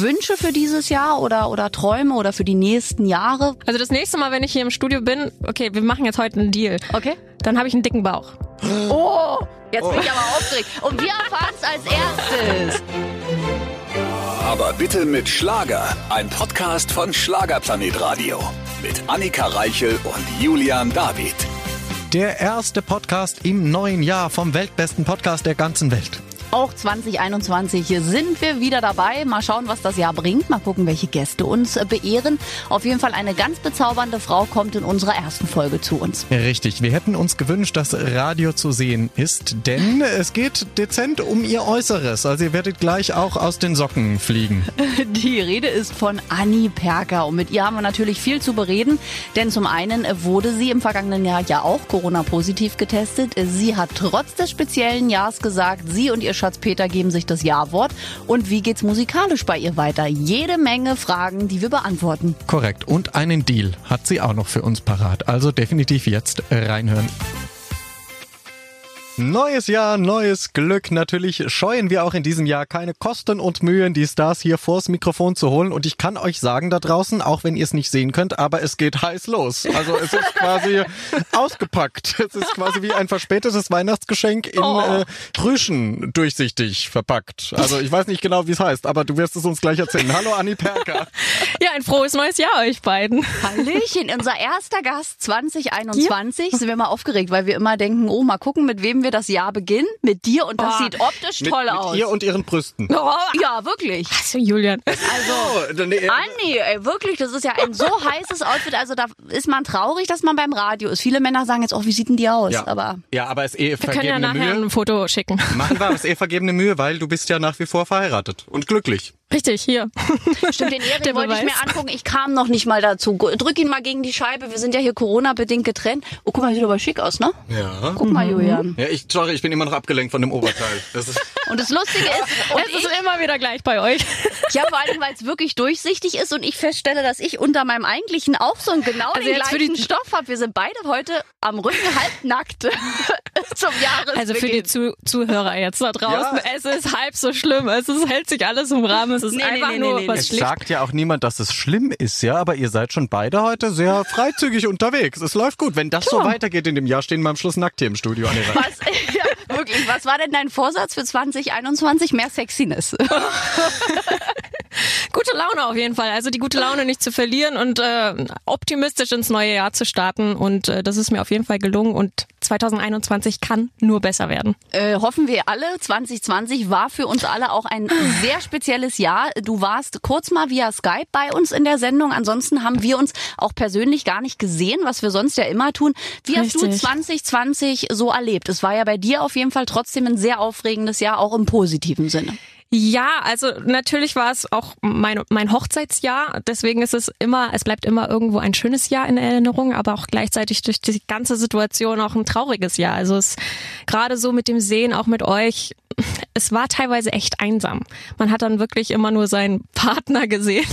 Wünsche für dieses Jahr oder, oder Träume oder für die nächsten Jahre? Also das nächste Mal, wenn ich hier im Studio bin, okay, wir machen jetzt heute einen Deal. Okay. Dann habe ich einen dicken Bauch. Oh, jetzt bin ich aber aufgeregt. Und wir erfahren es als erstes. Aber bitte mit Schlager. Ein Podcast von Schlagerplanet Radio. Mit Annika Reichel und Julian David. Der erste Podcast im neuen Jahr vom weltbesten Podcast der ganzen Welt. Auch 2021 sind wir wieder dabei. Mal schauen, was das Jahr bringt. Mal gucken, welche Gäste uns äh, beehren. Auf jeden Fall eine ganz bezaubernde Frau kommt in unserer ersten Folge zu uns. Richtig, wir hätten uns gewünscht, dass Radio zu sehen ist, denn es geht dezent um ihr Äußeres. Also ihr werdet gleich auch aus den Socken fliegen. Die Rede ist von Anni Perker und mit ihr haben wir natürlich viel zu bereden, denn zum einen wurde sie im vergangenen Jahr ja auch Corona-positiv getestet. Sie hat trotz des speziellen Jahres gesagt, sie und ihr Schatz Peter geben sich das Ja-Wort. Und wie geht's musikalisch bei ihr weiter? Jede Menge Fragen, die wir beantworten. Korrekt. Und einen Deal hat sie auch noch für uns parat. Also definitiv jetzt reinhören. Neues Jahr, neues Glück. Natürlich scheuen wir auch in diesem Jahr keine Kosten und Mühen, die Stars hier vors Mikrofon zu holen. Und ich kann euch sagen da draußen, auch wenn ihr es nicht sehen könnt, aber es geht heiß los. Also es ist quasi ausgepackt. Es ist quasi wie ein verspätetes Weihnachtsgeschenk in oh. äh, Rüschen durchsichtig verpackt. Also ich weiß nicht genau, wie es heißt, aber du wirst es uns gleich erzählen. Hallo Anni Perker. Ja, ein frohes neues Jahr euch beiden. Hallöchen, unser erster Gast 2021. Ja. Sind wir mal aufgeregt, weil wir immer denken, oh, mal gucken, mit wem wir wir das Jahr beginnen mit dir und das oh, sieht optisch mit, toll mit aus. ihr und ihren Brüsten. Oh, ja, wirklich. Was für Julian. Also, oh, Anni, ey, wirklich, das ist ja ein so heißes Outfit. Also da ist man traurig, dass man beim Radio ist. Viele Männer sagen jetzt, oh, wie sieht denn die aus? Ja, aber, ja, aber es ist eh vergebene Mühe. Wir können ja nachher Mühe. ein Foto schicken. Machen wir, es ist eh vergebene Mühe, weil du bist ja nach wie vor verheiratet und glücklich. Richtig, hier. Stimmt, den Erik wollte ich mir angucken. Ich kam noch nicht mal dazu. Drück ihn mal gegen die Scheibe. Wir sind ja hier Corona-bedingt getrennt. Oh, guck mal, sieht aber schick aus, ne? Ja. Guck mal, Julian. Ja, ich, sorry, ich bin immer noch abgelenkt von dem Oberteil. Das ist und das Lustige ist, und es ist immer wieder gleich bei euch. Ja, vor allem, weil es wirklich durchsichtig ist und ich feststelle, dass ich unter meinem eigentlichen auch so einen genau also den gleichen Stoff habe. Wir sind beide heute am Rücken halbnackt zum Jahresbeginn. Also für die Zu Zuhörer jetzt da draußen, ja. es ist halb so schlimm. Es ist, hält sich alles im Rahmen. Es ist nee, einfach nee, nee, nur was Es sagt ja auch niemand, dass es schlimm ist, ja, aber ihr seid schon beide heute sehr freizügig unterwegs. Es läuft gut. Wenn das ja. so weitergeht in dem Jahr, stehen wir am Schluss nackt hier im Studio. Was, ja, wirklich, was war denn dein Vorsatz für 2021? Mehr Sexiness. gute Laune auf jeden Fall. Also die gute Laune nicht zu verlieren und äh, optimistisch ins neue Jahr zu starten. Und äh, das ist mir auf jeden Fall gelungen. Und 2021 kann nur besser werden. Äh, hoffen wir alle. 2020 war für uns alle auch ein sehr spezielles Jahr. Du warst kurz mal via Skype bei uns in der Sendung. Ansonsten haben wir uns auch persönlich gar nicht gesehen, was wir sonst ja immer tun. Wie hast Richtig. du 2020 so erlebt? Es war ja bei dir auf jeden Fall trotzdem ein sehr aufregendes Jahr, auch im positiven Sinne. Ja, also natürlich war es auch mein, mein Hochzeitsjahr. Deswegen ist es immer, es bleibt immer irgendwo ein schönes Jahr in Erinnerung, aber auch gleichzeitig durch die ganze Situation auch ein trauriges Jahr. Also es gerade so mit dem Sehen, auch mit euch, es war teilweise echt einsam. Man hat dann wirklich immer nur seinen Partner gesehen.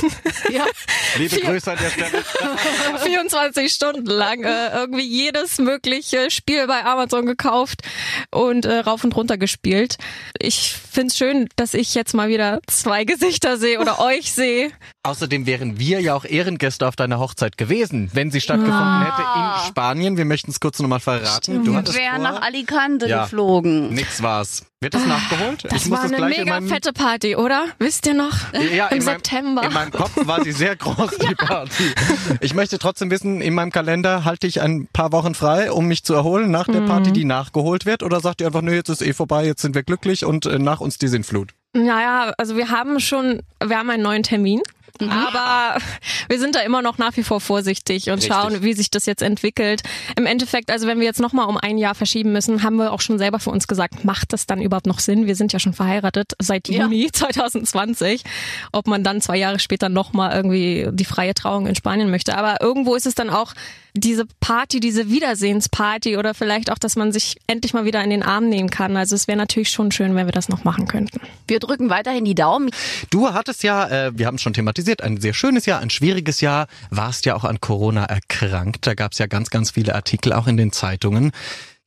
Ja. Liebe Grüße an der Stelle. 24 Stunden lang äh, irgendwie jedes mögliche Spiel bei Amazon gekauft und äh, rauf und runter gespielt. Ich find's schön, dass ich jetzt mal wieder zwei Gesichter sehe oder euch sehe. Außerdem wären wir ja auch Ehrengäste auf deiner Hochzeit gewesen, wenn sie stattgefunden ah. hätte in Spanien. Wir möchten es kurz nochmal verraten. Stimmt. Du wären nach Alicante ja, geflogen. Nix war's. Wird das nachgeholt? Das ich war das eine mega fette Party, oder? Wisst ihr noch? Ja, Im in September. Meinem, in meinem Kopf war sie sehr groß, die Party. Ich möchte trotzdem wissen, in meinem Kalender halte ich ein paar Wochen frei, um mich zu erholen nach der Party, mhm. die nachgeholt wird? Oder sagt ihr einfach, nö, jetzt ist eh vorbei, jetzt sind wir glücklich und äh, nach uns die Sintflut? Naja, also wir haben schon, wir haben einen neuen Termin. Mhm. Aber wir sind da immer noch nach wie vor vorsichtig und Richtig. schauen, wie sich das jetzt entwickelt. Im Endeffekt, also wenn wir jetzt nochmal um ein Jahr verschieben müssen, haben wir auch schon selber für uns gesagt, macht das dann überhaupt noch Sinn? Wir sind ja schon verheiratet seit Juni ja. 2020. Ob man dann zwei Jahre später nochmal irgendwie die freie Trauung in Spanien möchte. Aber irgendwo ist es dann auch diese Party, diese Wiedersehensparty oder vielleicht auch, dass man sich endlich mal wieder in den Arm nehmen kann. Also es wäre natürlich schon schön, wenn wir das noch machen könnten. Wir drücken weiterhin die Daumen. Du hattest ja, äh, wir haben es schon thematisiert, ein sehr schönes Jahr, ein schwieriges Jahr. Warst ja auch an Corona erkrankt. Da gab es ja ganz, ganz viele Artikel auch in den Zeitungen.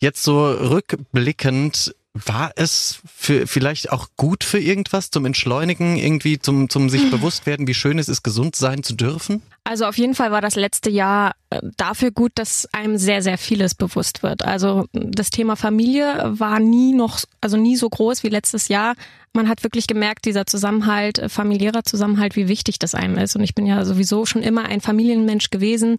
Jetzt so rückblickend, War es für, vielleicht auch gut für irgendwas zum Entschleunigen, irgendwie zum, zum sich bewusst werden, wie schön es ist, gesund sein zu dürfen? Also auf jeden Fall war das letzte Jahr äh, dafür gut, dass einem sehr, sehr vieles bewusst wird. Also das Thema Familie war nie noch, also nie so groß wie letztes Jahr. Man hat wirklich gemerkt, dieser Zusammenhalt, äh, familiärer Zusammenhalt, wie wichtig das einem ist. Und ich bin ja sowieso schon immer ein Familienmensch gewesen.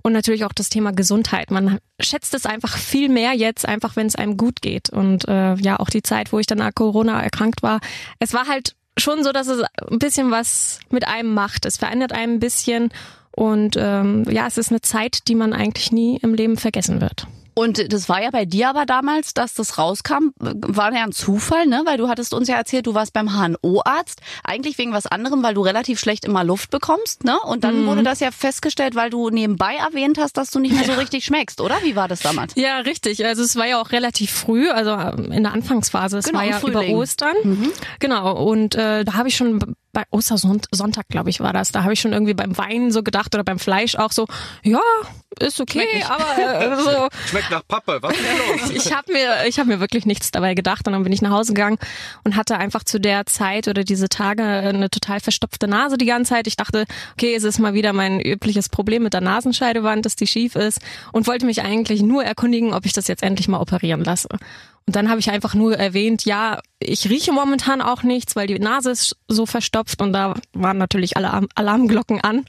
Und natürlich auch das Thema Gesundheit. Man schätzt es einfach viel mehr jetzt, einfach wenn es einem gut geht. Und äh, ja, auch die Zeit, wo ich dann an Corona erkrankt war. Es war halt schon so, dass es ein bisschen was mit einem macht. Es verändert einem ein bisschen und ähm, ja, es ist eine Zeit, die man eigentlich nie im Leben vergessen wird. Und das war ja bei dir aber damals, dass das rauskam, war ja ein Zufall, ne? Weil du hattest uns ja erzählt, du warst beim HNO-Arzt, eigentlich wegen was anderem, weil du relativ schlecht immer Luft bekommst, ne? Und dann mhm. wurde das ja festgestellt, weil du nebenbei erwähnt hast, dass du nicht mehr so richtig schmeckst, oder? Wie war das damals? Ja, richtig. Also es war ja auch relativ früh, also in der Anfangsphase. Es genau, war ja Frühling. über Ostern. Mhm. Genau. Und äh, da habe ich schon bei Ostersonntag, glaube ich, war das. Da habe ich schon irgendwie beim Wein so gedacht oder beim Fleisch auch so, ja, ist okay, aber äh, so. Schmeckt nach Pappe, was ist los? ich habe mir, ich habe mir wirklich nichts dabei gedacht und dann bin ich nach Hause gegangen und hatte einfach zu der Zeit oder diese Tage eine total verstopfte Nase die ganze Zeit. Ich dachte, okay, es ist mal wieder mein übliches Problem mit der Nasenscheidewand, dass die schief ist und wollte mich eigentlich nur erkundigen, ob ich das jetzt endlich mal operieren lasse. Und dann habe ich einfach nur erwähnt, ja, ich rieche momentan auch nichts, weil die Nase ist so verstopft und da waren natürlich alle Alarmglocken an.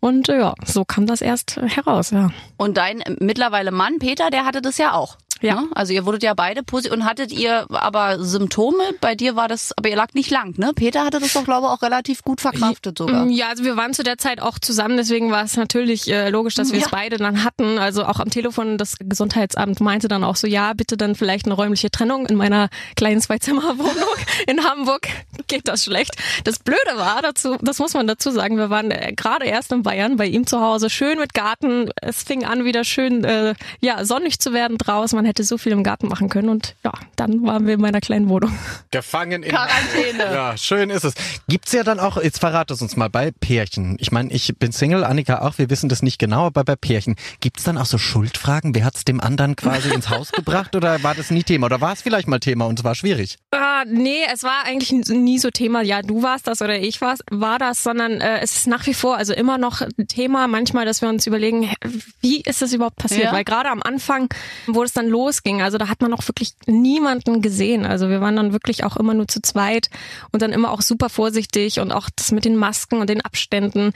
Und ja, so kam das erst heraus, ja. Und dein mittlerweile Mann, Peter, der hatte das ja auch. Ja. Ne? Also ihr wurdet ja beide positiv und hattet ihr aber Symptome? Bei dir war das, aber ihr lag nicht lang, ne? Peter hatte das doch, glaube ich, auch relativ gut verkraftet sogar. Ja, also wir waren zu der Zeit auch zusammen, deswegen war es natürlich äh, logisch, dass wir ja. es beide dann hatten. Also auch am Telefon, das Gesundheitsamt meinte dann auch so, ja, bitte dann vielleicht eine räumliche Trennung in meiner kleinen Zweizimmerwohnung in Hamburg. Geht das schlecht. Das Blöde war dazu, das muss man dazu sagen, wir waren äh, gerade erst in Bayern bei ihm zu Hause, schön mit Garten. Es fing an, wieder schön äh, ja sonnig zu werden draußen. Man hätte so viel im Garten machen können und ja, dann waren wir in meiner kleinen Wohnung. Gefangen in Quarantäne. Ja, schön ist es. Gibt's ja dann auch, jetzt verrat es uns mal, bei Pärchen. Ich meine, ich bin Single, Annika auch, wir wissen das nicht genau, aber bei Pärchen, gibt's dann auch so Schuldfragen? Wer hat's dem anderen quasi ins Haus gebracht oder war das nie Thema? Oder war es vielleicht mal Thema und es war schwierig? Uh, nee, es war eigentlich nie so Thema, ja, du warst das oder ich war's, war das, sondern äh, es ist nach wie vor, also immer noch Thema manchmal, dass wir uns überlegen, wie ist das überhaupt passiert? Ja. Weil gerade am Anfang, wo es dann los losging. Also da hat man auch wirklich niemanden gesehen. Also wir waren dann wirklich auch immer nur zu zweit und dann immer auch super vorsichtig und auch das mit den Masken und den Abständen.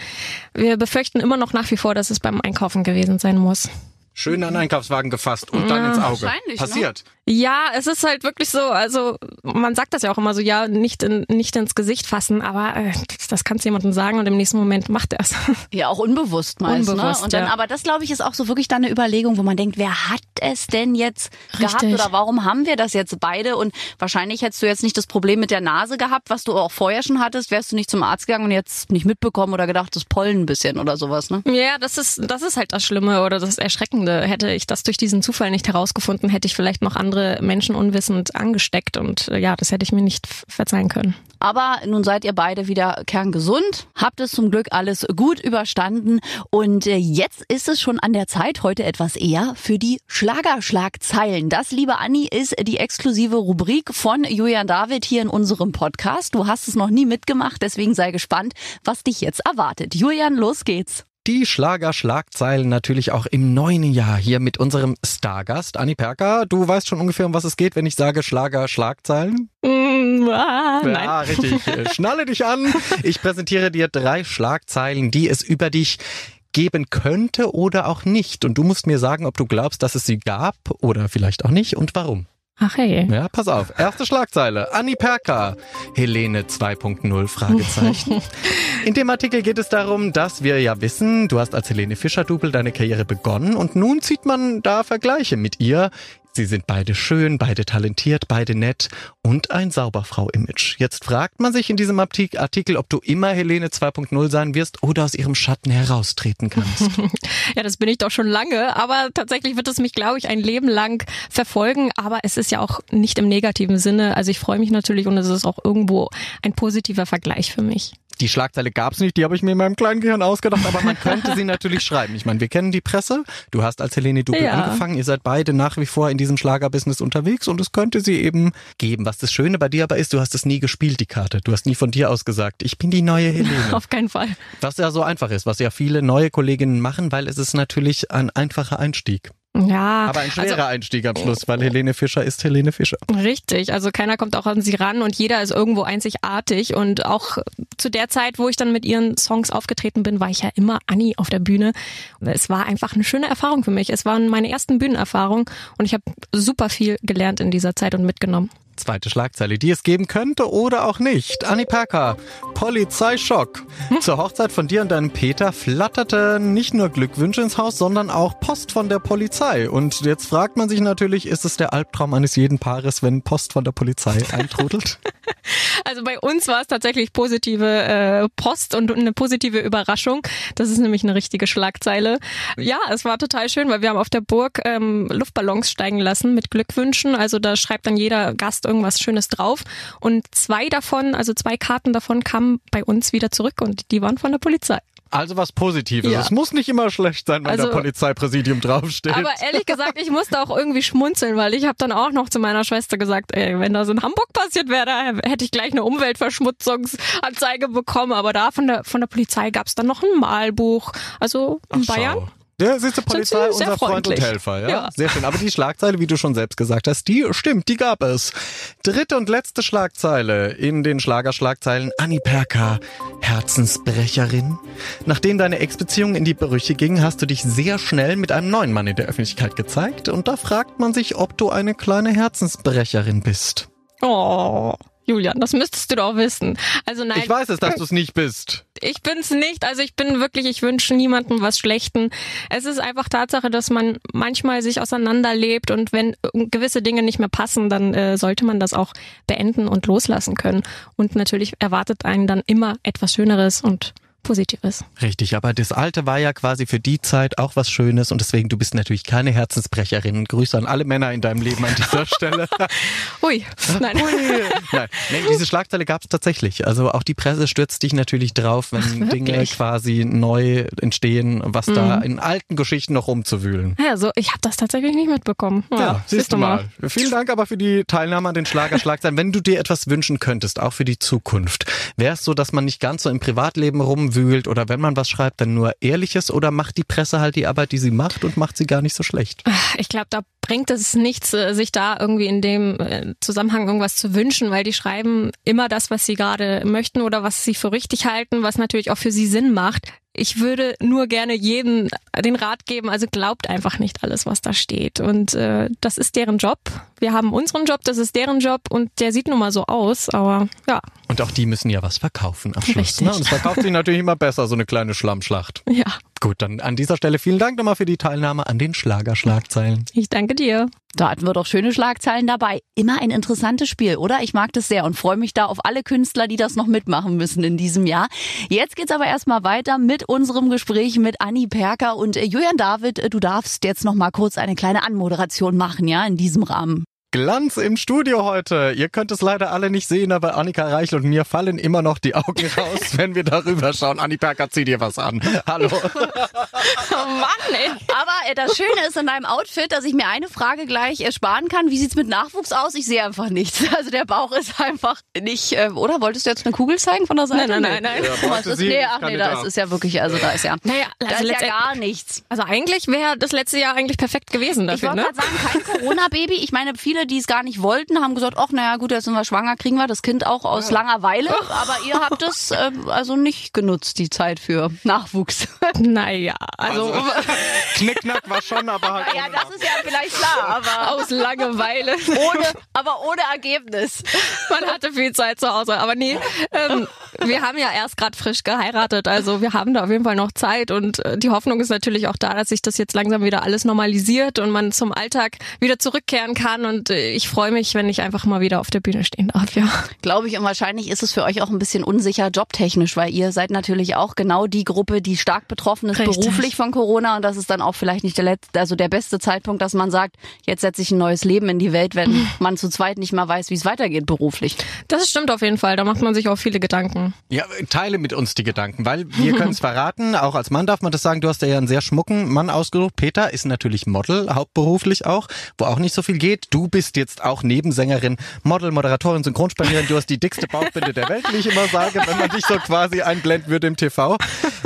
Wir befürchten immer noch nach wie vor, dass es beim Einkaufen gewesen sein muss. Schön an Einkaufswagen gefasst und dann ins Auge. Ne? Passiert. Ne? Ja, es ist halt wirklich so, also man sagt das ja auch immer so, ja, nicht, in, nicht ins Gesicht fassen, aber äh, das kannst du jemandem sagen und im nächsten Moment macht er es. Ja, auch unbewusst meist. Ne? Unbewusst, ne? Und dann, ja. Aber das, glaube ich, ist auch so wirklich dann eine Überlegung, wo man denkt, wer hat es denn jetzt Richtig. gehabt oder warum haben wir das jetzt beide? Und wahrscheinlich hättest du jetzt nicht das Problem mit der Nase gehabt, was du auch vorher schon hattest, wärst du nicht zum Arzt gegangen und jetzt nicht mitbekommen oder gedacht, das Pollen ein bisschen oder sowas, ne? Ja, das ist, das ist halt das Schlimme oder das Erschreckende. Hätte ich das durch diesen Zufall nicht herausgefunden, hätte ich vielleicht noch andere Menschen unwissend angesteckt und äh, ja, das hätte ich mir nicht verzeihen können. Aber nun seid ihr beide wieder kerngesund, habt es zum Glück alles gut überstanden und äh, jetzt ist es schon an der Zeit, heute etwas eher für die Schlagerschlagzeilen. Das, liebe Anni, ist die exklusive Rubrik von Julian David hier in unserem Podcast. Du hast es noch nie mitgemacht, deswegen sei gespannt, was dich jetzt erwartet. Julian, los geht's. Die Schlager-Schlagzeilen natürlich auch im neuen Jahr hier mit unserem Stargast Anni Perker. Du weißt schon ungefähr, um was es geht, wenn ich sage Schlager-Schlagzeilen? Mm, ah, ja, nein. richtig. Schnalle dich an. Ich präsentiere dir drei Schlagzeilen, die es über dich geben könnte oder auch nicht. Und du musst mir sagen, ob du glaubst, dass es sie gab oder vielleicht auch nicht und warum. Ach hey. Ja, pass auf. Erste Schlagzeile. Anni Perka. Helene 2.0 Fragezeichen. In dem Artikel geht es darum, dass wir ja wissen, du hast als Helene Fischer-Double deine Karriere begonnen und nun zieht man da Vergleiche mit ihr. Sie sind beide schön, beide talentiert, beide nett und ein Sauberfrau-Image. Jetzt fragt man sich in diesem Artikel, ob du immer Helene 2.0 sein wirst oder aus ihrem Schatten heraustreten kannst. ja, das bin ich doch schon lange, aber tatsächlich wird es mich, glaube ich, ein Leben lang verfolgen. Aber es ist ja auch nicht im negativen Sinne. Also ich freue mich natürlich und es ist auch irgendwo ein positiver Vergleich für mich. Die Schlagzeile gab's nicht, die habe ich mir in meinem kleinen Gehirn ausgedacht, aber man könnte sie natürlich schreiben. Ich meine, wir kennen die Presse. Du hast als Helene Dubel Ja. angefangen. Ihr seid beide nach wie vor in diesem Schlagerbusiness unterwegs und es könnte sie eben geben. Was das Schöne bei dir aber ist, du hast es nie gespielt, die Karte. Du hast nie von dir aus gesagt, ich bin die neue Helene. Auf keinen Fall. Was ja so einfach ist, was ja viele neue Kolleginnen machen, weil es ist natürlich ein einfacher Einstieg. Ja, Aber ein schwerer also, Einstieg am Schluss, weil Helene Fischer ist Helene Fischer. Richtig, also keiner kommt auch an sie ran und jeder ist irgendwo einzigartig und auch zu der Zeit, wo ich dann mit ihren Songs aufgetreten bin, war ich ja immer Anni auf der Bühne. Es war einfach eine schöne Erfahrung für mich. Es waren meine ersten Bühnenerfahrungen und ich habe super viel gelernt in dieser Zeit und mitgenommen. Zweite Schlagzeile, die es geben könnte oder auch nicht. Anni Perker, Polizeischock. Zur Hochzeit von dir und deinem Peter flatterten nicht nur Glückwünsche ins Haus, sondern auch Post von der Polizei. Und jetzt fragt man sich natürlich, ist es der Albtraum eines jeden Paares, wenn Post von der Polizei eintrudelt? Also bei uns war es tatsächlich positive äh, Post und eine positive Überraschung. Das ist nämlich eine richtige Schlagzeile. Ja, es war total schön, weil wir haben auf der Burg ähm, Luftballons steigen lassen mit Glückwünschen. Also da schreibt dann jeder Gast irgendwas Schönes drauf. Und zwei davon, also zwei Karten davon kamen bei uns wieder zurück und die waren von der Polizei. Also was Positives. Ja. Es muss nicht immer schlecht sein, wenn Also- der Polizeipräsidium draufsteht. Aber ehrlich gesagt, ich musste auch irgendwie schmunzeln, weil ich habe dann auch noch zu meiner Schwester gesagt, ey, wenn das in Hamburg passiert wäre, da hätte ich gleich eine Umweltverschmutzungsanzeige bekommen. Aber da von der von der Polizei gab es dann noch ein Malbuch. Also in Ach, Bayern. schau. Ja, siehst du, Polizei, unser Freund und. Helfer, ja? Ja. Sehr schön. Aber die Schlagzeile, wie du schon selbst gesagt hast, die stimmt, die gab es. Dritte und letzte Schlagzeile in den Schlagerschlagzeilen. Anni Perka, Herzensbrecherin. Nachdem deine Ex-Beziehung in die Brüche ging, hast du dich sehr schnell mit einem neuen Mann in der Öffentlichkeit gezeigt. Und da fragt man sich, ob du eine kleine Herzensbrecherin bist. Oh, Julian, das müsstest du doch wissen. Also nein, Ich weiß es, dass du es nicht bist. ich bin's nicht. Also ich bin wirklich, ich wünsche niemandem was Schlechten. Es ist einfach Tatsache, dass man manchmal sich auseinanderlebt und wenn gewisse Dinge nicht mehr passen, dann äh, sollte man das auch beenden und loslassen können. Und natürlich erwartet einen dann immer etwas Schöneres und Positives. Richtig, aber das Alte war ja quasi für die Zeit auch was Schönes und deswegen, du bist natürlich keine Herzensbrecherin. Grüße an alle Männer in deinem Leben an dieser Stelle. Ui, nein. Nein, nee, diese Schlagzeile gab es tatsächlich. Also auch die Presse stürzt dich natürlich drauf, wenn Dinge wirklich? quasi neu entstehen, was da Mhm. in alten Geschichten noch rumzuwühlen. Ja, so, ich habe das tatsächlich nicht mitbekommen. Ja, siehst du mal. Vielen Dank aber für die Teilnahme an den Schlagerschlagzeilen. Wenn du dir etwas wünschen könntest, auch für die Zukunft, wäre es so, dass man nicht ganz so im Privatleben rumwühlt oder wenn man was schreibt, dann nur Ehrliches oder macht die Presse halt die Arbeit, die sie macht und macht sie gar nicht so schlecht? Ich glaube, da bringt es nichts, äh, sich da irgendwie in dem äh, Zusammenhang irgendwas zu wünschen, weil die schreiben immer das, was sie gerade möchten oder was sie für richtig halten, was natürlich auch für sie Sinn macht. Ich würde nur gerne jeden den Rat geben, also glaubt einfach nicht alles, was da steht. Und äh, das ist deren Job. Wir haben unseren Job, das ist deren Job und der sieht nun mal so aus, aber ja, Und auch die müssen ja was verkaufen am Schluss. Richtig. Ne? Und es verkauft sich natürlich immer besser, so eine kleine Schlammschlacht. ja. Gut, dann an dieser Stelle vielen Dank nochmal für die Teilnahme an den Schlagerschlagzeilen. Ich danke dir. Da hatten wir doch schöne Schlagzeilen dabei. Immer ein interessantes Spiel, oder? Ich mag das sehr und freue mich da auf alle Künstler, die das noch mitmachen müssen in diesem Jahr. Jetzt geht's aber erstmal weiter mit unserem Gespräch mit Anni Perker und äh, Julian David. äh, Du darfst jetzt noch mal kurz eine kleine Anmoderation machen, ja, in diesem Rahmen. Glanz im Studio heute. Ihr könnt es leider alle nicht sehen, aber Annika Reichel und mir fallen immer noch die Augen raus, wenn wir darüber schauen. Anni Perker, zieh dir was an. Hallo. Oh Mann, ey. Aber äh, das Schöne ist in deinem Outfit, dass ich mir eine Frage gleich ersparen kann. Wie sieht's mit Nachwuchs aus? Ich sehe einfach nichts. Also der Bauch ist einfach nicht, äh, oder? Wolltest du jetzt eine Kugel zeigen von der Seite? Nein, nein, nein, nein. Nee. Ja, es wollte ist, sie, nee, ich ach nee, da da. ist, ist ja wirklich, also da ist ja, Naja, da also ist ja letztend- gar nichts. Also eigentlich wäre das letzte Jahr eigentlich perfekt gewesen Ich dafür, wollte ne? gerade sagen, kein Corona-Baby. Ich meine, viele, die es gar nicht wollten, haben gesagt, ach naja gut, jetzt sind wir schwanger, kriegen wir das Kind auch aus Langeweile. Aber ihr habt es äh, also nicht genutzt, die Zeit für Nachwuchs. Naja, also, Knickknack war schon, aber halt. ja, das ist ja vielleicht klar, aber aus Langeweile. ohne, aber ohne Ergebnis. Man hatte viel Zeit zu Hause. Aber nee, ähm, wir haben ja erst gerade frisch geheiratet. Also wir haben da auf jeden Fall noch Zeit. Und äh, die Hoffnung ist natürlich auch da, dass sich das jetzt langsam wieder alles normalisiert und man zum Alltag wieder zurückkehren kann. Und äh, ich freue mich, wenn ich einfach mal wieder auf der Bühne stehen darf, ja. Glaube ich, und wahrscheinlich ist es für euch auch ein bisschen unsicher jobtechnisch, weil ihr seid natürlich auch genau die Gruppe, die stark betroffen ist Richtig. beruflich von Corona und das ist dann auch vielleicht nicht der letzte, also der beste Zeitpunkt, dass man sagt, jetzt setze ich ein neues Leben in die Welt, wenn man zu zweit nicht mal weiß, wie es weitergeht beruflich. Das stimmt auf jeden Fall. Da macht man sich auch viele Gedanken. Ja, teile mit uns die Gedanken, weil wir können es verraten, auch als Mann darf man das sagen, du hast ja einen sehr schmucken Mann ausgesucht. Peter ist natürlich Model, hauptberuflich auch, wo auch nicht so viel geht. Du bist jetzt auch Nebensängerin, Model, Moderatorin, Synchronsprecherin, du hast die dickste Bauchbinde der Welt, wie ich immer sage, wenn man dich so quasi einblenden würde im TV.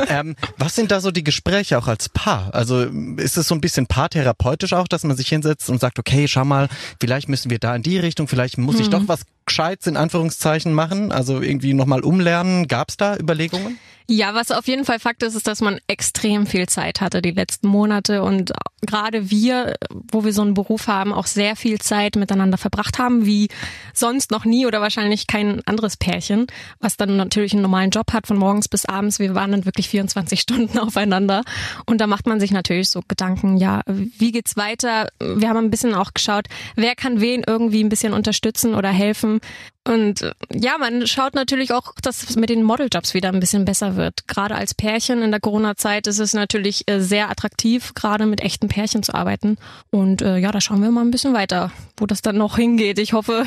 Ähm, was sind da so die Gespräche auch als Paar? Also ist es so ein bisschen paartherapeutisch auch, dass man sich hinsetzt und sagt, okay, schau mal, vielleicht müssen wir da in die Richtung, vielleicht muss ich doch was Gescheites in Anführungszeichen machen, also irgendwie nochmal umlernen. Gab es da Überlegungen? Ja, was auf jeden Fall Fakt ist, ist, dass man extrem viel Zeit hatte die letzten Monate und gerade wir, wo wir so einen Beruf haben, auch sehr viel Zeit miteinander verbracht haben, wie sonst noch nie oder wahrscheinlich kein anderes Pärchen, was dann natürlich einen normalen Job hat von morgens bis abends. Wir waren dann wirklich 24 Stunden aufeinander und da macht man sich natürlich so Gedanken, ja, wie geht's weiter? Wir haben ein bisschen auch geschaut, wer kann wen irgendwie ein bisschen unterstützen oder helfen und äh, ja, man schaut natürlich auch, dass es mit den Modeljobs wieder ein bisschen besser wird. Gerade als Pärchen in der Corona-Zeit ist es natürlich äh, sehr attraktiv, gerade mit echten Pärchen zu arbeiten. Und äh, ja, da schauen wir mal ein bisschen weiter, wo das dann noch hingeht. Ich hoffe,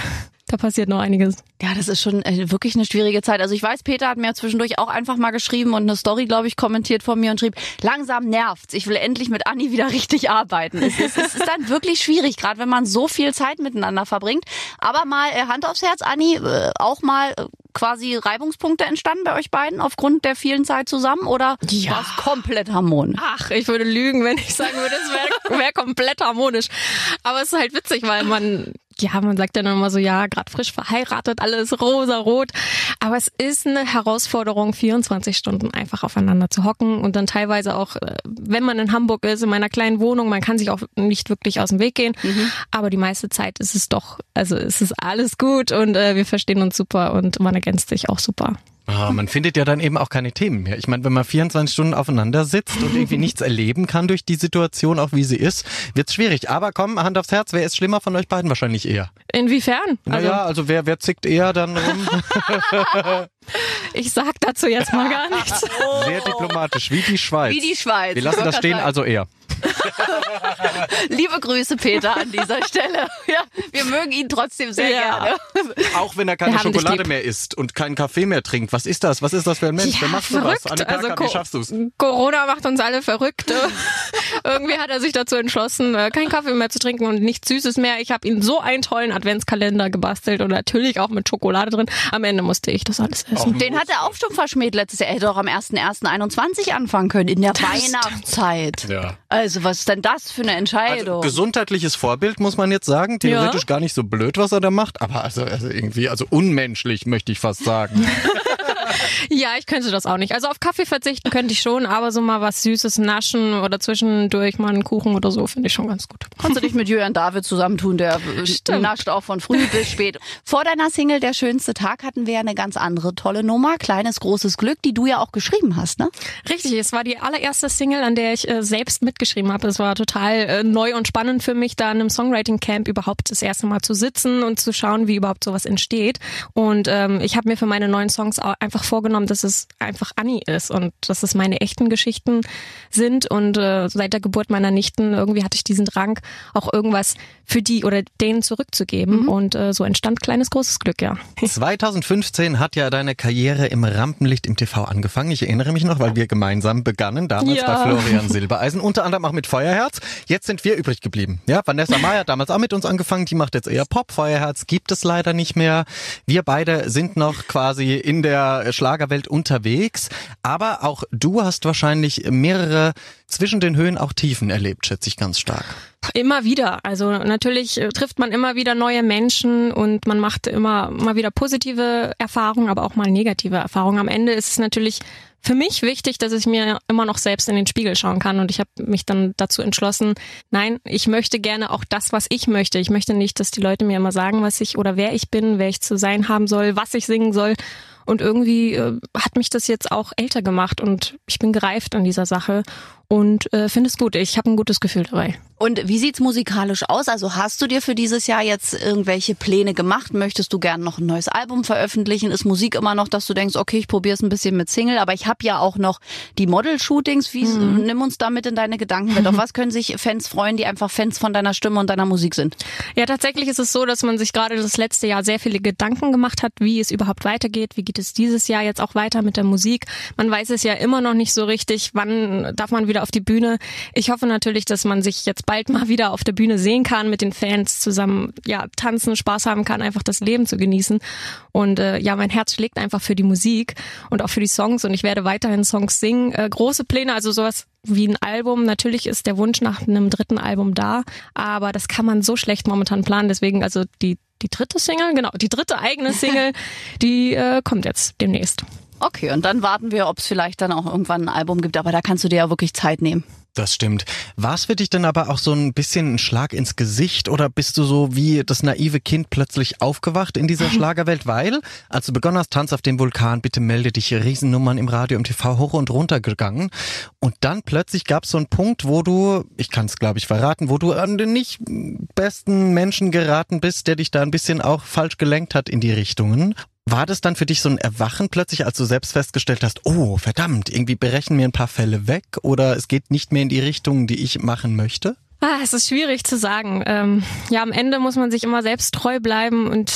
da passiert noch einiges. Ja, das ist schon äh, wirklich eine schwierige Zeit. Also ich weiß, Peter hat mir zwischendurch auch einfach mal geschrieben und eine Story, glaube ich, kommentiert von mir und schrieb, langsam nervt's. Ich will endlich mit Anni wieder richtig arbeiten. Es ist, es ist dann wirklich schwierig, gerade wenn man so viel Zeit miteinander verbringt. Aber mal äh, Hand aufs Herz, Anni, äh, auch mal äh, quasi Reibungspunkte entstanden bei euch beiden aufgrund der vielen Zeit zusammen oder Ja. war es komplett harmonisch? Ach, ich würde lügen, wenn ich sagen würde, es wäre wär komplett harmonisch. Aber es ist halt witzig, weil man, ja, man sagt dann immer so, ja, gerade frisch verheiratet, alles rosa-rot. Aber es ist eine Herausforderung, 24 Stunden einfach aufeinander zu hocken und dann teilweise auch, äh, wenn man in Hamburg ist, in meiner kleinen Wohnung, man kann sich auch nicht wirklich aus dem Weg gehen. Aber die meiste Zeit ist es doch, also es ist alles gut und äh, wir verstehen uns super und man ergänzt sich auch super. Ah, man findet ja dann eben auch keine Themen mehr. Ich meine, wenn man 24 Stunden aufeinander sitzt und irgendwie nichts erleben kann durch die Situation, auch wie sie ist, wird's schwierig. Aber komm, Hand aufs Herz, wer ist schlimmer von euch beiden? Wahrscheinlich eher. Inwiefern? Naja, also wer, wer zickt eher dann rum? Ich sag dazu jetzt mal gar nichts. Sehr diplomatisch, wie die Schweiz. Wie die Schweiz. Wir lassen das stehen, also eher. Liebe Grüße, Peter, an dieser Stelle. Ja, wir mögen ihn trotzdem sehr Ja. gerne. Auch wenn er keine Schokolade mehr isst und keinen Kaffee mehr trinkt. Was ist das? Was ist das für ein Mensch? Wer macht sowas? verrückt. Annika, Also wie schaffst du's? Corona macht uns alle verrückt. Irgendwie hat er sich dazu entschlossen, äh, keinen Kaffee mehr zu trinken und nichts Süßes mehr. Ich habe ihm so einen tollen Adventskalender gebastelt und natürlich auch mit Schokolade drin. Am Ende musste ich das alles essen. Den hat er auch schon verschmäht letztes Jahr. Er hätte doch am 1.1.21 anfangen können, in der Weihnachtszeit. Ja. Also, was ist denn das für eine Also, Entscheidung? gesundheitliches Vorbild, muss man jetzt sagen. Theoretisch Ja. gar nicht so blöd, was er da macht. Aber also, also irgendwie, also unmenschlich, möchte ich fast sagen. Ja, ich könnte das auch nicht. Also auf Kaffee verzichten könnte ich schon, aber so mal was Süßes naschen oder zwischendurch mal einen Kuchen oder so finde ich schon ganz gut. Kannst du dich mit Julian David zusammentun, der äh, Stimmt. nascht auch von früh bis spät. Vor deiner Single Der schönste Tag hatten wir ja eine ganz andere tolle Nummer, Kleines großes Glück, die du ja auch geschrieben hast, ne? Richtig, es war die allererste Single, an der ich äh, selbst mitgeschrieben habe. Es war total äh, neu und spannend für mich, da in einem Songwriting Camp überhaupt das erste Mal zu sitzen und zu schauen, wie überhaupt sowas entsteht. Und ähm, ich habe mir für meine neuen Songs auch einfach vorgenommen, dass es einfach Annie ist und dass es meine echten Geschichten sind. Und äh, seit der Geburt meiner Nichten irgendwie hatte ich diesen Drang, auch irgendwas für die oder denen zurückzugeben. Und äh, so entstand kleines großes Glück, ja. 2015 hat ja deine Karriere im Rampenlicht im TV angefangen. Ich erinnere mich noch, weil wir gemeinsam begannen, damals Ja. bei Florian Silbereisen, unter anderem auch mit Feuerherz. Jetzt sind wir übrig geblieben. Ja, Vanessa hat damals auch mit uns angefangen, die macht jetzt eher Pop. Feuerherz gibt es leider nicht mehr. Wir beide sind noch quasi in der Schlagerwelt unterwegs, aber auch du hast wahrscheinlich mehrere zwischen den Höhen auch Tiefen erlebt, schätze ich ganz stark. Immer wieder. Also natürlich äh, trifft man immer wieder neue Menschen und man macht immer mal wieder positive Erfahrungen, aber auch mal negative Erfahrungen. Am Ende ist es natürlich für mich wichtig, dass ich mir immer noch selbst in den Spiegel schauen kann und ich habe mich dann dazu entschlossen, nein, ich möchte gerne auch das, was ich möchte. Ich möchte nicht, dass die Leute mir immer sagen, was ich oder wer ich bin, wer ich zu sein haben soll, was ich singen soll. Und irgendwie äh, hat mich das jetzt auch älter gemacht und ich bin gereift an dieser Sache. Und äh, finde es gut. Ich habe ein gutes Gefühl dabei. Und wie sieht's musikalisch aus? Also hast du dir für dieses Jahr jetzt irgendwelche Pläne gemacht? Möchtest du gern noch ein neues Album veröffentlichen? Ist Musik immer noch, dass du denkst, okay, ich probiere es ein bisschen mit Single, aber ich habe ja auch noch die Model-Shootings. Wie mhm. nimm uns damit in deine Gedankenwelt. Auf was können sich Fans freuen, die einfach Fans von deiner Stimme und deiner Musik sind? Ja, tatsächlich ist es so, dass man sich gerade das letzte Jahr sehr viele Gedanken gemacht hat, wie es überhaupt weitergeht. Wie geht es dieses Jahr jetzt auch weiter mit der Musik? Man weiß es ja immer noch nicht so richtig. Wann darf man wieder auf die Bühne? Ich hoffe natürlich, dass man sich jetzt bald mal wieder auf der Bühne sehen kann, mit den Fans zusammen ja tanzen, Spaß haben kann, einfach das Leben zu genießen. Und äh, ja, mein Herz schlägt einfach für die Musik und auch für die Songs und ich werde weiterhin Songs singen. Äh, große Pläne, also sowas wie ein Album. Natürlich ist der Wunsch nach einem dritten Album da, aber das kann man so schlecht momentan planen. Deswegen also die die dritte Single, genau, die dritte eigene Single, die äh, kommt jetzt demnächst. Okay, und dann warten wir, ob es vielleicht dann auch irgendwann ein Album gibt, aber da kannst du dir ja wirklich Zeit nehmen. Das stimmt. War es für dich denn aber auch so ein bisschen ein Schlag ins Gesicht oder bist du so wie das naive Kind plötzlich aufgewacht in dieser Schlagerwelt? Weil, als du begonnen hast, Tanz auf dem Vulkan, bitte melde dich, Riesennummern im Radio, im TV hoch und runter gegangen. Und dann plötzlich gab es so einen Punkt, wo du, ich kann es glaube ich verraten, wo du an den nicht besten Menschen geraten bist, der dich da ein bisschen auch falsch gelenkt hat in die Richtungen. War das dann für dich so ein Erwachen plötzlich, als du selbst festgestellt hast, oh verdammt, irgendwie berechnen mir ein paar Fälle weg oder es geht nicht mehr in die Richtung, die ich machen möchte? Ah, es ist schwierig zu sagen. Ähm, ja, am Ende muss man sich immer selbst treu bleiben und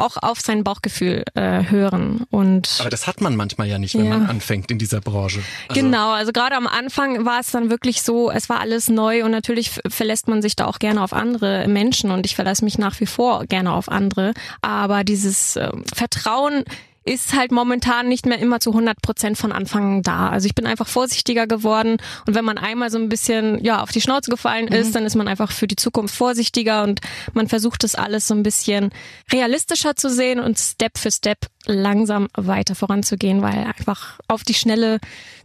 auch auf sein Bauchgefühl äh, hören. Und Aber das hat man manchmal ja nicht, wenn ja. man anfängt in dieser Branche. Also genau, also gerade am Anfang war es dann wirklich so, es war alles neu und natürlich verlässt man sich da auch gerne auf andere Menschen und ich verlasse mich nach wie vor gerne auf andere. Aber dieses äh, Vertrauen ist halt momentan nicht mehr immer zu 100 Prozent von Anfang da. Also ich bin einfach vorsichtiger geworden und wenn man einmal so ein bisschen ja auf die Schnauze gefallen ist, mhm. dann ist man einfach für die Zukunft vorsichtiger und man versucht das alles so ein bisschen realistischer zu sehen und Step für Step langsam weiter voranzugehen, weil einfach auf die Schnelle,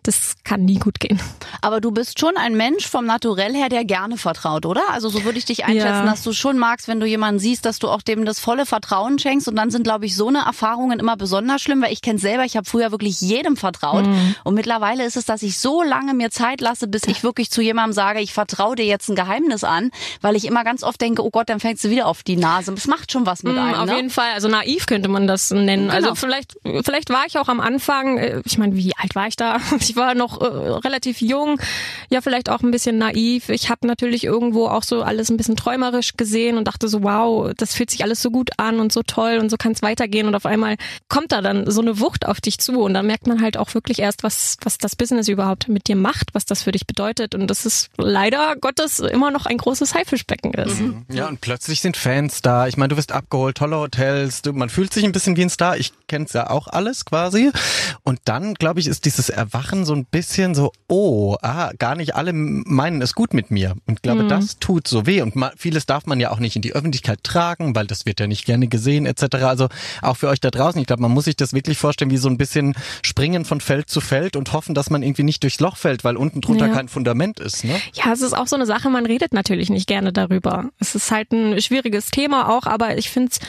das kann nie gut gehen. Aber du bist schon ein Mensch vom Naturell her, der gerne vertraut, oder? Also so würde ich dich einschätzen, ja. dass du schon magst, wenn du jemanden siehst, dass du auch dem das volle Vertrauen schenkst und dann sind, glaube ich, so eine Erfahrungen immer besonders schlimm, weil ich kenne selber, ich habe früher wirklich jedem vertraut mhm. und mittlerweile ist es, dass ich so lange mir Zeit lasse, bis ich wirklich zu jemandem sage, ich vertraue dir jetzt ein Geheimnis an, weil ich immer ganz oft denke, oh Gott, dann fängst du wieder auf die Nase. Das macht schon was mit mhm, einem. Auf ne? jeden Fall, also naiv könnte man das nennen. Also genau. Also vielleicht, vielleicht war ich auch am Anfang, äh, ich meine, wie alt war ich da? Ich war noch äh, relativ jung, ja vielleicht auch ein bisschen naiv. Ich habe natürlich irgendwo auch so alles ein bisschen träumerisch gesehen und dachte so, wow, das fühlt sich alles so gut an und so toll und so kann es weitergehen. Und auf einmal kommt da dann so eine Wucht auf dich zu und dann merkt man halt auch wirklich erst, was, was das Business überhaupt mit dir macht, was das für dich bedeutet. Und das ist leider Gottes immer noch ein großes Haifischbecken ist. Mhm. Ja, und plötzlich sind Fans da. Ich meine, du wirst abgeholt, tolle Hotels, du, man fühlt sich ein bisschen wie ein Star. Ich kenne es ja auch alles quasi. Und dann, glaube ich, ist dieses Erwachen so ein bisschen so, oh, ah, gar nicht alle meinen es gut mit mir. Und ich glaube, mhm. das tut so weh. Und vieles darf man ja auch nicht in die Öffentlichkeit tragen, weil das wird ja nicht gerne gesehen etc. Also auch für euch da draußen, ich glaube, man muss sich das wirklich vorstellen wie so ein bisschen springen von Feld zu Feld und hoffen, dass man irgendwie nicht durchs Loch fällt, weil unten drunter ja. kein Fundament ist. Ne? Ja, es ist auch so eine Sache, man redet natürlich nicht gerne darüber. Es ist halt ein schwieriges Thema auch, aber ich finde es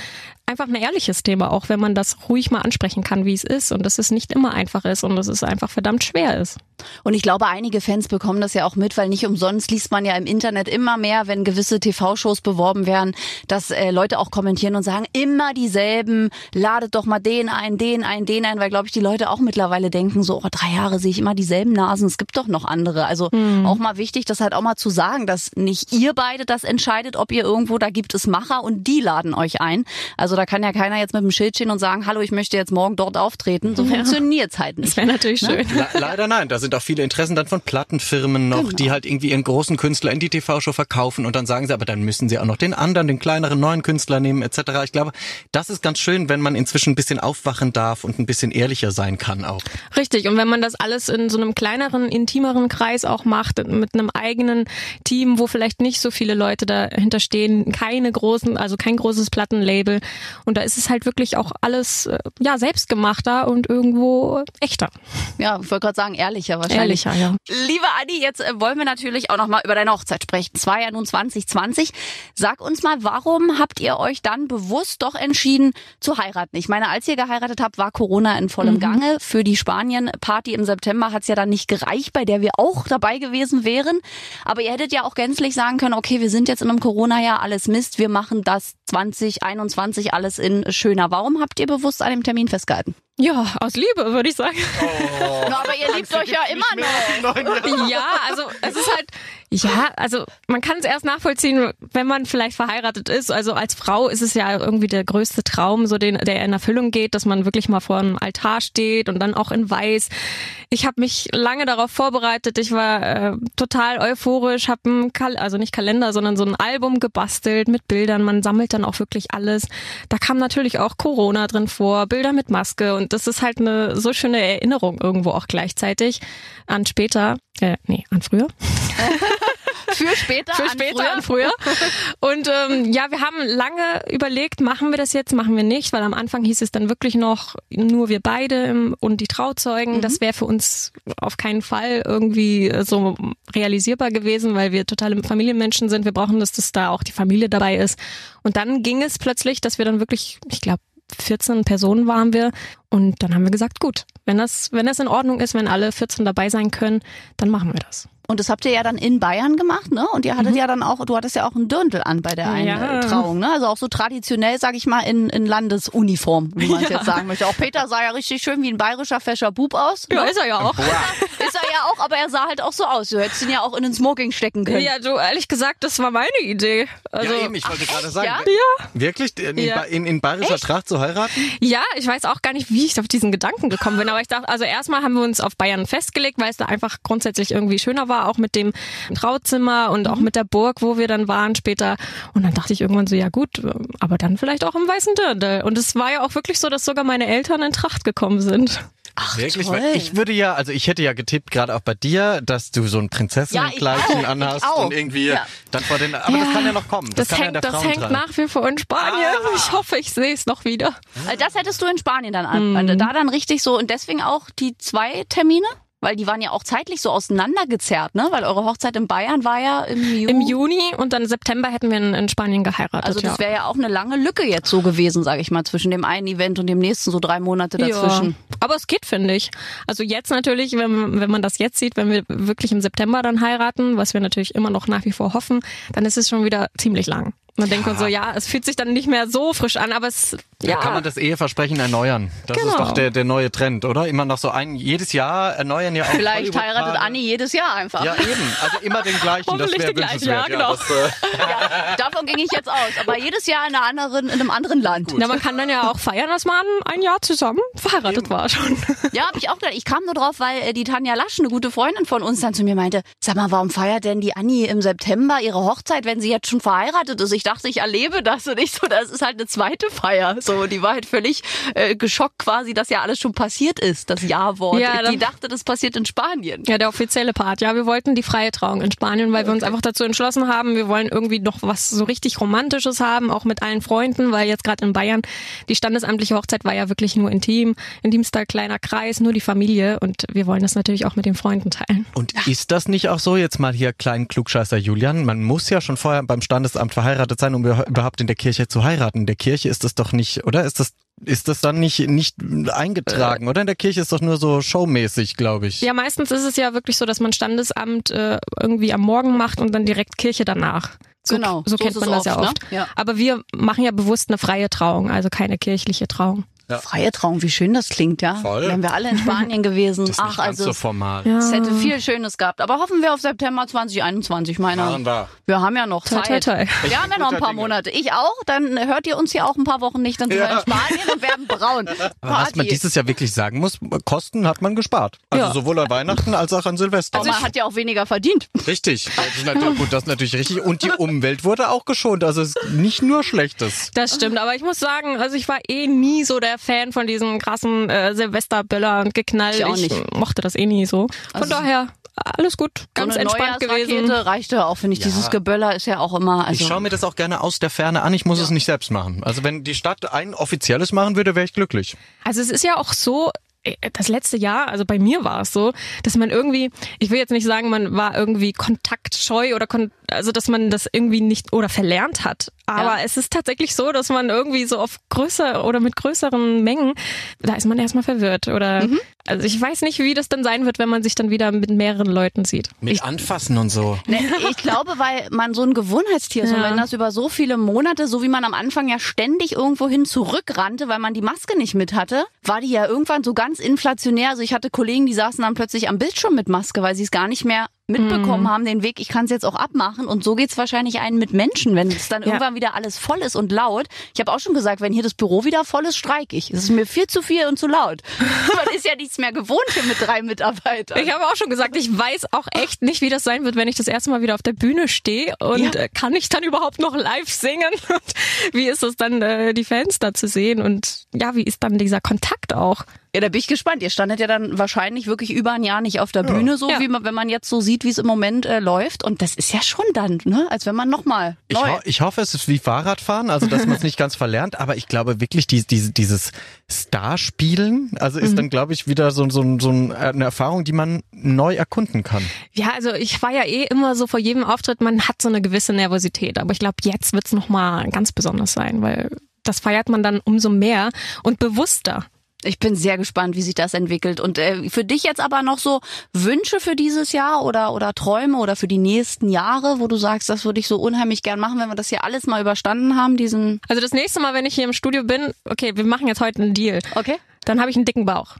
einfach ein ehrliches Thema, auch wenn man das ruhig mal ansprechen kann, wie es ist und dass es nicht immer einfach ist und dass es einfach verdammt schwer ist. Und ich glaube, einige Fans bekommen das ja auch mit, weil nicht umsonst liest man ja im Internet immer mehr, wenn gewisse TV-Shows beworben werden, dass äh, Leute auch kommentieren und sagen, immer dieselben, ladet doch mal den ein, den ein, den ein, weil glaube ich die Leute auch mittlerweile denken, so oh, drei Jahre sehe ich immer dieselben Nasen, es gibt doch noch andere. Also mhm. auch mal wichtig, das halt auch mal zu sagen, dass nicht ihr beide das entscheidet, ob ihr irgendwo, da gibt es Macher und die laden euch ein. Also da kann ja keiner jetzt mit dem Schild stehen und sagen, hallo, ich möchte jetzt morgen dort auftreten. So ja. funktioniert's halt nicht. Das wäre natürlich ne? schön. Le leider nein, das sind auch viele Interessen dann von Plattenfirmen noch, genau. die halt irgendwie ihren großen Künstler in die TV-Show verkaufen und dann sagen sie, aber dann müssen sie auch noch den anderen, den kleineren neuen Künstler nehmen etc. Ich glaube, das ist ganz schön, wenn man inzwischen ein bisschen aufwachen darf und ein bisschen ehrlicher sein kann auch. Richtig, und wenn man das alles in so einem kleineren, intimeren Kreis auch macht, mit einem eigenen Team, wo vielleicht nicht so viele Leute dahinter stehen, keine großen, also kein großes Plattenlabel, Und da ist es halt wirklich auch alles äh, ja selbstgemachter und irgendwo echter. Ja, ich wollte gerade sagen, ehrlicher wahrscheinlich. Ehrlicher, ja. Liebe Adi, jetzt äh, wollen wir natürlich auch nochmal über deine Hochzeit sprechen. Es war ja nun 2020. Sag uns mal, warum habt ihr euch dann bewusst doch entschieden zu heiraten? Ich meine, als ihr geheiratet habt, war Corona in vollem Gange. Für die Spanien-Party im September hat's ja dann nicht gereicht, bei der wir auch dabei gewesen wären. Aber ihr hättet ja auch gänzlich sagen können, okay, wir sind jetzt in einem Corona-Jahr, alles Mist, wir machen das 2021 alles in schöner. Warum habt ihr bewusst an dem Termin festgehalten? Ja, aus Liebe, würde ich sagen. Na, aber ihr liebt euch ja immer noch. Ja, also es ist halt, ja, also man kann es erst nachvollziehen, wenn man vielleicht verheiratet ist. Also als Frau ist es ja irgendwie der größte Traum, so den, der in Erfüllung geht, dass man wirklich mal vor einem Altar steht und dann auch in Weiß. Ich habe mich lange darauf vorbereitet. Ich war äh, total euphorisch, habe also nicht Kalender, sondern so ein Album gebastelt mit Bildern. Man sammelt dann auch wirklich alles. Da kam natürlich auch Corona drin vor, Bilder mit Maske und das ist halt eine so schöne Erinnerung irgendwo auch gleichzeitig an später, äh, nee, an früher. Für später, Für an später, früher. an früher. Und ähm, ja, wir haben lange überlegt, machen wir das jetzt, machen wir nicht, weil am Anfang hieß es dann wirklich noch nur wir beide und die Trauzeugen. Das wäre für uns auf keinen Fall irgendwie äh, so realisierbar gewesen, weil wir totale Familienmenschen sind. Wir brauchen, dass das da auch die Familie dabei ist. Und dann ging es plötzlich, dass wir dann wirklich, ich glaube, 14 Personen waren wir und dann haben wir gesagt, gut, wenn das, wenn das in Ordnung ist, wenn alle 14 dabei sein können, dann machen wir das. Und das habt ihr ja dann in Bayern gemacht, ne? Und ihr hattet ja dann auch, du hattest ja auch einen Dirndl an bei der einen Ja. Trauung, ne? Also auch so traditionell, sag ich mal, in, in Landesuniform, wie man es Ja. jetzt sagen möchte. Auch Peter sah ja richtig schön wie ein bayerischer fescher Bub aus. Ja, ne? ist er ja auch. Ist er ja auch, aber er sah halt auch so aus. Du hättest ihn ja auch in den Smoking stecken können. Ja, du, ehrlich gesagt, das war meine Idee. Also, ja, eben, ich wollte gerade sagen. ja? ja? Wirklich? In, Ja. in, in bayerischer Tracht zu heiraten? Ja, ich weiß auch gar nicht, wie ich auf diesen Gedanken gekommen bin, aber ich dachte, also erstmal haben wir uns auf Bayern festgelegt, weil es da einfach grundsätzlich irgendwie schöner war, auch mit dem Trauzimmer und auch mit der Burg, wo wir dann waren später. Und dann dachte ich irgendwann so, ja gut, aber dann vielleicht auch im weißen Dirndl. Und es war ja auch wirklich so, dass sogar meine Eltern in Tracht gekommen sind. Ach, Wirklich? toll. Weil ich würde ja, also ich hätte ja getippt, gerade auch bei dir, dass du so ein Prinzessinnenkleidchen Ja, anhast und irgendwie Ja. dann vor den, aber das kann ja noch kommen. Das, Das, kann hängt, ja der das hängt nach wie vor in Spanien. Ah. Ich hoffe, ich sehe es noch wieder. Also das hättest du in Spanien dann an. Also Da dann richtig so und deswegen auch die zwei Termine? Weil die waren ja auch zeitlich so auseinandergezerrt, ne? Weil eure Hochzeit in Bayern war ja im Juni. Im Juni und dann September hätten wir in, in Spanien geheiratet. Also das ja. wäre ja auch eine lange Lücke jetzt so gewesen, sage ich mal, zwischen dem einen Event und dem nächsten, so drei Monate dazwischen. Ja, aber es geht, finde ich. Also jetzt natürlich, wenn, wenn man das jetzt sieht, wenn wir wirklich im September dann heiraten, was wir natürlich immer noch nach wie vor hoffen, dann ist es schon wieder ziemlich lang. Man denkt man so, ja, es fühlt sich dann nicht mehr so frisch an, aber es, ja. Ja. Kann man das Eheversprechen erneuern? Das ist Genau. doch der, der neue Trend, oder? Immer noch so ein, jedes Jahr erneuern ja auch Vielleicht heiratet. Anni jedes Jahr einfach. Ja, eben. Also immer den gleichen. Das Hoffentlich wäre den gleichen, ja, genau. das, äh, Ja, davon ging ich jetzt aus. Aber jedes Jahr in, einer anderen, in einem anderen Land. Na, man kann dann ja auch feiern, dass man ein Jahr zusammen verheiratet war schon. Ja, habe ich auch gedacht. Ich kam nur drauf, weil äh, die Tanja Lasch, eine gute Freundin von uns, dann zu mir meinte, sag mal, warum feiert denn die Anni im September ihre Hochzeit, wenn sie jetzt schon verheiratet ist? Ich dachte, ich erlebe das und ich so, das ist halt eine zweite Feier. So, die war halt völlig äh, geschockt quasi, dass ja alles schon passiert ist, das Ja-Wort. Ja, die dachte, das passiert in Spanien. Ja, der offizielle Part. Ja, wir wollten die freie Trauung in Spanien, weil wir uns einfach dazu entschlossen haben, wir wollen irgendwie noch was so richtig Romantisches haben, auch mit allen Freunden, weil jetzt gerade in Bayern die standesamtliche Hochzeit war ja wirklich nur intim, intimster kleiner Kreis, nur die Familie und wir wollen das natürlich auch mit den Freunden teilen. Und ist das nicht auch so, jetzt mal hier kleinen Klugscheißer Julian, man muss ja schon vorher beim Standesamt verheiratet sein, um überhaupt in der Kirche zu heiraten. In der Kirche ist das doch nicht, oder? Ist das, ist das dann nicht, nicht eingetragen, oder? In der Kirche ist doch nur so showmäßig, glaube ich. Ja, meistens ist es ja wirklich so, dass man Standesamt äh, irgendwie am Morgen macht und dann direkt Kirche danach. So, Genau, so, so kennt man das ja oft, oft. ne? Ja. Aber wir machen ja bewusst eine freie Trauung, also keine kirchliche Trauung. Freie Trauung, wie schön das klingt, ja. Voll. Wären wir alle in Spanien gewesen. Das ist Ach, also so formal. es hätte viel Schönes gehabt. Aber hoffen wir auf September 2021, meine. Machen wir. Wir haben ja noch Toi, Zeit. toi, toi. Wir haben ja noch ein paar Dinge. Monate. Ich auch. Dann hört ihr uns hier auch ein paar Wochen nicht. Dann sind wir Ja. in Spanien und werden braun. Aber was man dieses Jahr wirklich sagen muss, Kosten hat man gespart. Also Ja. sowohl an Weihnachten als auch an Silvester. Aber man hat ja auch weniger verdient. Richtig. Das ist natürlich, gut, das ist natürlich richtig. Und die Umwelt wurde auch geschont. Also es ist nicht nur Schlechtes. Das stimmt, aber ich muss sagen, also ich war eh nie so der Fan von diesen krassen äh, Silvesterböller und Geknall. Ich auch nicht. mochte das eh nie so. Von Also- daher alles gut, ganz so eine entspannt gewesen. Reichte auch, finde ich. Ja. Dieses Geböller ist ja auch immer. Also Ich schaue mir das auch gerne aus der Ferne an. Ich muss es nicht selbst machen. Also wenn die Stadt ein offizielles machen würde, wäre ich glücklich. Also es ist ja auch so, äh, das letzte Jahr, also bei mir war es so, dass man irgendwie, ich will jetzt nicht sagen, man war irgendwie kontaktscheu oder kon also dass man das irgendwie nicht oder verlernt hat. Aber Ja. es ist tatsächlich so, dass man irgendwie so auf größer oder mit größeren Mengen, da ist man erstmal verwirrt. Oder also ich weiß nicht, wie das dann sein wird, wenn man sich dann wieder mit mehreren Leuten sieht. Mit Anfassen und so. Ne, ich glaube, weil man so ein Gewohnheitstier ist und Ja. wenn das über so viele Monate, so wie man am Anfang ja ständig irgendwohin zurückrannte, weil man die Maske nicht mit hatte, war die ja irgendwann so ganz inflationär. Also ich hatte Kollegen, die saßen dann plötzlich am Bildschirm mit Maske, weil sie es gar nicht mehr mitbekommen Mhm. haben, den Weg, ich kann es jetzt auch abmachen. Und so geht's wahrscheinlich einen mit Menschen, wenn es dann Ja. irgendwann wieder alles voll ist und laut. Ich habe auch schon gesagt, wenn hier das Büro wieder voll ist, streike ich. Es ist mir viel zu viel und zu laut. man ist ja nichts mehr gewohnt hier mit drei Mitarbeitern. Ich habe auch schon gesagt, ich weiß auch echt nicht, wie das sein wird, wenn ich das erste Mal wieder auf der Bühne stehe und äh, kann ich dann überhaupt noch live singen? Und wie ist es dann, äh, die Fans da zu sehen? Und ja, wie ist dann dieser Kontakt auch? Ja, da bin ich gespannt. Ihr standet ja dann wahrscheinlich wirklich über ein Jahr nicht auf der Bühne, so Ja. wie man, wenn man jetzt so sieht, wie es im Moment äh, läuft. Und das ist ja schon dann, ne? Als wenn man nochmal Ich, ho ich hoffe, es ist wie Fahrradfahren, also dass man es nicht ganz verlernt, aber ich glaube wirklich, die, die, dieses Starspielen, also ist dann, glaube ich, wieder so, so, so eine Erfahrung, die man neu erkunden kann. Ja, also ich war ja eh immer so vor jedem Auftritt, man hat so eine gewisse Nervosität. Aber ich glaube, jetzt wird's noch mal ganz besonders sein, weil das feiert man dann umso mehr und bewusster. Ich bin sehr gespannt, wie sich das entwickelt. Und äh, für dich jetzt aber noch so Wünsche für dieses Jahr oder, oder Träume oder für die nächsten Jahre, wo du sagst, das würde ich so unheimlich gern machen, wenn wir das hier alles mal überstanden haben, diesen. Also das nächste Mal, wenn ich hier im Studio bin, okay, wir machen jetzt heute einen Deal. Okay? Dann habe ich einen dicken Bauch.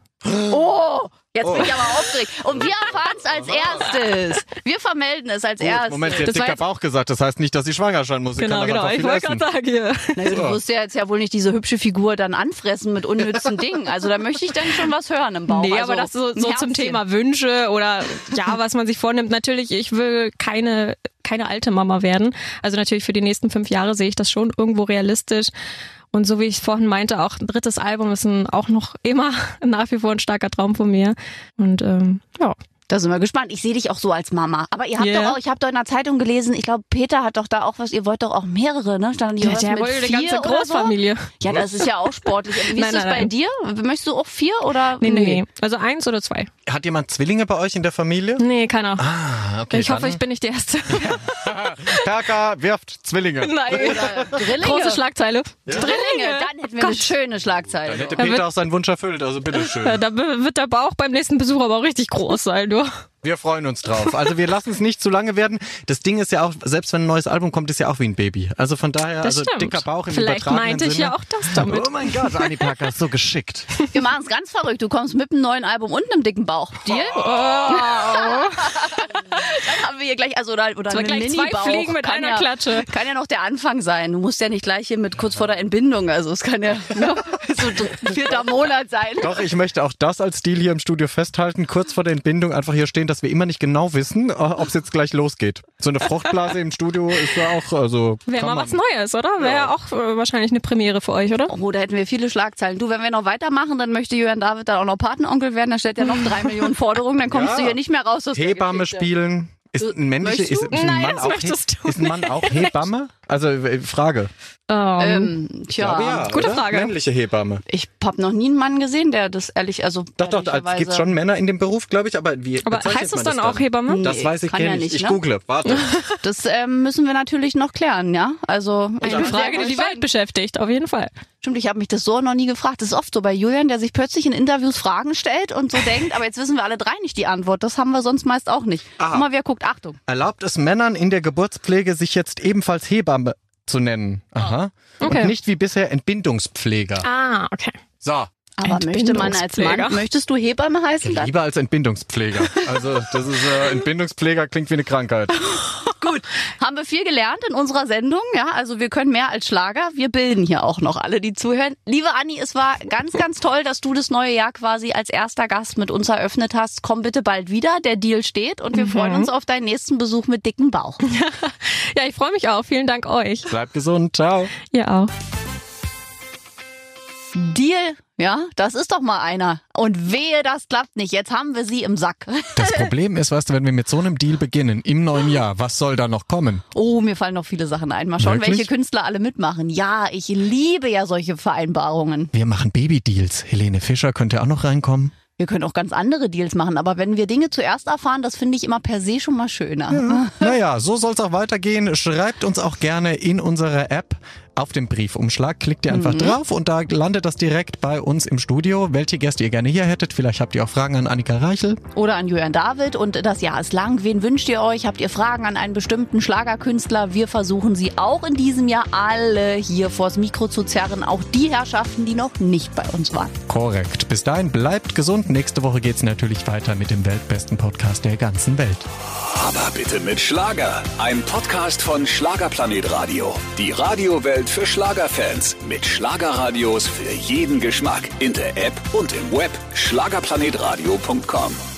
Oh, jetzt bin ich aber aufgeregt. Und wir erfahren es als erstes. Wir vermelden es als erstes. Moment, sie hat Das dicker jetzt- Bauch gesagt, das heißt nicht, dass sie schwanger sein muss. Sie Genau, kann genau. Ich wollte gerade sagen hier. Na, du musst ja jetzt ja wohl nicht diese hübsche Figur dann anfressen mit unnützen Dingen. Also da möchte ich dann schon was hören im Bauch. Nee, also, aber das so, so zum. Thema Wünsche oder ja, was man sich vornimmt. Natürlich, ich will keine, keine alte Mama werden. Also natürlich für die nächsten fünf Jahre sehe ich das schon irgendwo realistisch. Und so wie ich vorhin meinte, auch ein drittes Album ist ein, auch noch immer nach wie vor ein starker Traum von mir. Und ähm, ja. Da sind wir gespannt. Ich sehe dich auch so als Mama. Aber ihr habt Ja. doch auch, ich habe doch in der Zeitung gelesen, ich glaube, Peter hat doch da auch was, ihr wollt doch auch mehrere, ne? Stand nicht was der mit wollte eine vier ganze Großfamilie. So? Ja, das ist ja auch sportlich. Wie Nein, ist das bei nein. dir? Möchtest du auch vier oder? Nee, nee, nee. Also eins oder zwei. Hat jemand Zwillinge bei euch in der Familie? Nee, keiner. Ah, okay. ich hoffe, ich bin nicht die Erste. Kaka wirft Zwillinge. Nein. Drillinge? Große Schlagzeile. Drillinge, dann hätten wir eine schöne Schlagzeile. Dann hätte Da wird- Peter auch seinen Wunsch erfüllt, also bitteschön. Ja, Da wird der Bauch beim nächsten Besuch aber auch richtig groß sein, du. Wir freuen uns drauf. Also wir lassen es nicht zu lange werden. Das Ding ist ja auch, selbst wenn ein neues Album kommt, ist ja auch wie ein Baby. Also von daher, Das also stimmt. dicker Bauch im Vielleicht übertragenen meinte ich Sinne. ja auch das damit. Oh mein Gott, Annie Parker ist so geschickt. Wir machen es ganz verrückt. Du kommst mit einem neuen Album und einem dicken Bauch. Deal? Dann haben wir hier gleich, also oder, oder einen gleich zwei. Fliegen mit Kann einer ja, Klatsche. Kann ja noch der Anfang sein. Du musst ja nicht gleich hier mit kurz vor der Entbindung. Also es kann ja ne, so vierter Monat sein. Doch, ich möchte auch das als Deal hier im Studio festhalten. Kurz vor der Entbindung einfach hier stehen, dass wir immer nicht genau wissen, ob es jetzt gleich losgeht. So eine Fruchtblase im Studio ist ja auch, also. Wäre mal man- was Neues, oder? Wäre auch äh, wahrscheinlich eine Premiere für euch, oder? Oh, da hätten wir viele Schlagzeilen. Du, wenn wir noch weitermachen, dann möchte Jürgen David dann auch noch Patenonkel werden. Da stellt er noch drei Millionen Forderungen. Dann kommst Ja. du hier nicht mehr raus aus Hebamme spielen. Ist ein männliche, Möchtest ist, ist ein Nein, Mann auch du ist ein Mann auch Hebamme? Also äh, Frage. Ähm, Ähm, tja, ja, gute oder? Frage. Männliche Hebamme. ich habe noch nie einen Mann gesehen, der das ehrlich, also Doch, doch, es gibt schon Männer in dem Beruf, glaube ich, aber wie aber heißt es dann auch Hebamme? Das weiß ich kann ja ich. nicht, Ich ne? google, warte. Das ähm, müssen wir natürlich noch klären, ja. Also ich Eine bin Frage, die die. Welt beschäftigt, auf jeden Fall. Stimmt, ich habe mich das so noch nie gefragt. Das ist oft so bei Julian, der sich plötzlich in Interviews Fragen stellt und so denkt, aber jetzt wissen wir alle drei nicht die Antwort. Das haben wir sonst meist auch nicht. Aha. Guck mal, wer guckt. Achtung. Erlaubt es Männern in der Geburtspflege, sich jetzt ebenfalls Hebamme zu nennen? Aha. Okay. Und nicht wie bisher Entbindungspfleger. Ah, okay. So. Aber möchte man als. Mann, möchtest du Hebamme heißen? Dann? Lieber als Entbindungspfleger. Also, das ist, äh, Entbindungspfleger klingt wie eine Krankheit. Gut, haben wir viel gelernt in unserer Sendung, ja, also wir können mehr als Schlager, wir bilden hier auch noch alle, die zuhören. Liebe Anni, es war ganz, ganz toll, dass du das neue Jahr quasi als erster Gast mit uns eröffnet hast. Komm bitte bald wieder, der Deal steht und wir freuen uns auf deinen nächsten Besuch mit dicken Bauch. Ja, ich freue mich auch. Vielen Dank euch. Bleibt gesund. Ciao. Ihr auch. Deal Ja, das ist doch mal einer. Und wehe, das klappt nicht. Jetzt haben wir sie im Sack. Das Problem ist, weißt du, wenn wir mit so einem Deal beginnen im neuen Jahr, was soll da noch kommen? Oh, mir fallen noch viele Sachen ein. Mal schauen, Wirklich? welche Künstler alle mitmachen. Ja, ich liebe ja solche Vereinbarungen. Wir machen Baby-Deals. Helene Fischer könnte auch noch reinkommen. Wir können auch ganz andere Deals machen, aber wenn wir Dinge zuerst erfahren, das finde ich immer per se schon mal schöner. Naja, so soll es auch weitergehen. Schreibt uns auch gerne in unsere App auf den Briefumschlag. Klickt ihr einfach drauf und da landet das direkt bei uns im Studio. Welche Gäste ihr gerne hier hättet. Vielleicht habt ihr auch Fragen an Annika Reichel. Oder an Julian David und das Jahr ist lang. Wen wünscht ihr euch? Habt ihr Fragen an einen bestimmten Schlagerkünstler? Wir versuchen sie auch in diesem Jahr alle hier vors Mikro zu zerren. Auch die Herrschaften, die noch nicht bei uns waren. Korrekt. Bis dahin bleibt gesund. Nächste Woche geht's natürlich weiter mit dem weltbesten Podcast der ganzen Welt. Aber bitte mit Schlager. Ein Podcast von Schlagerplanet Radio. Die Radiowelt für Schlagerfans. Mit Schlagerradios für jeden Geschmack. In der App und im Web. Schlagerplanetradio.com.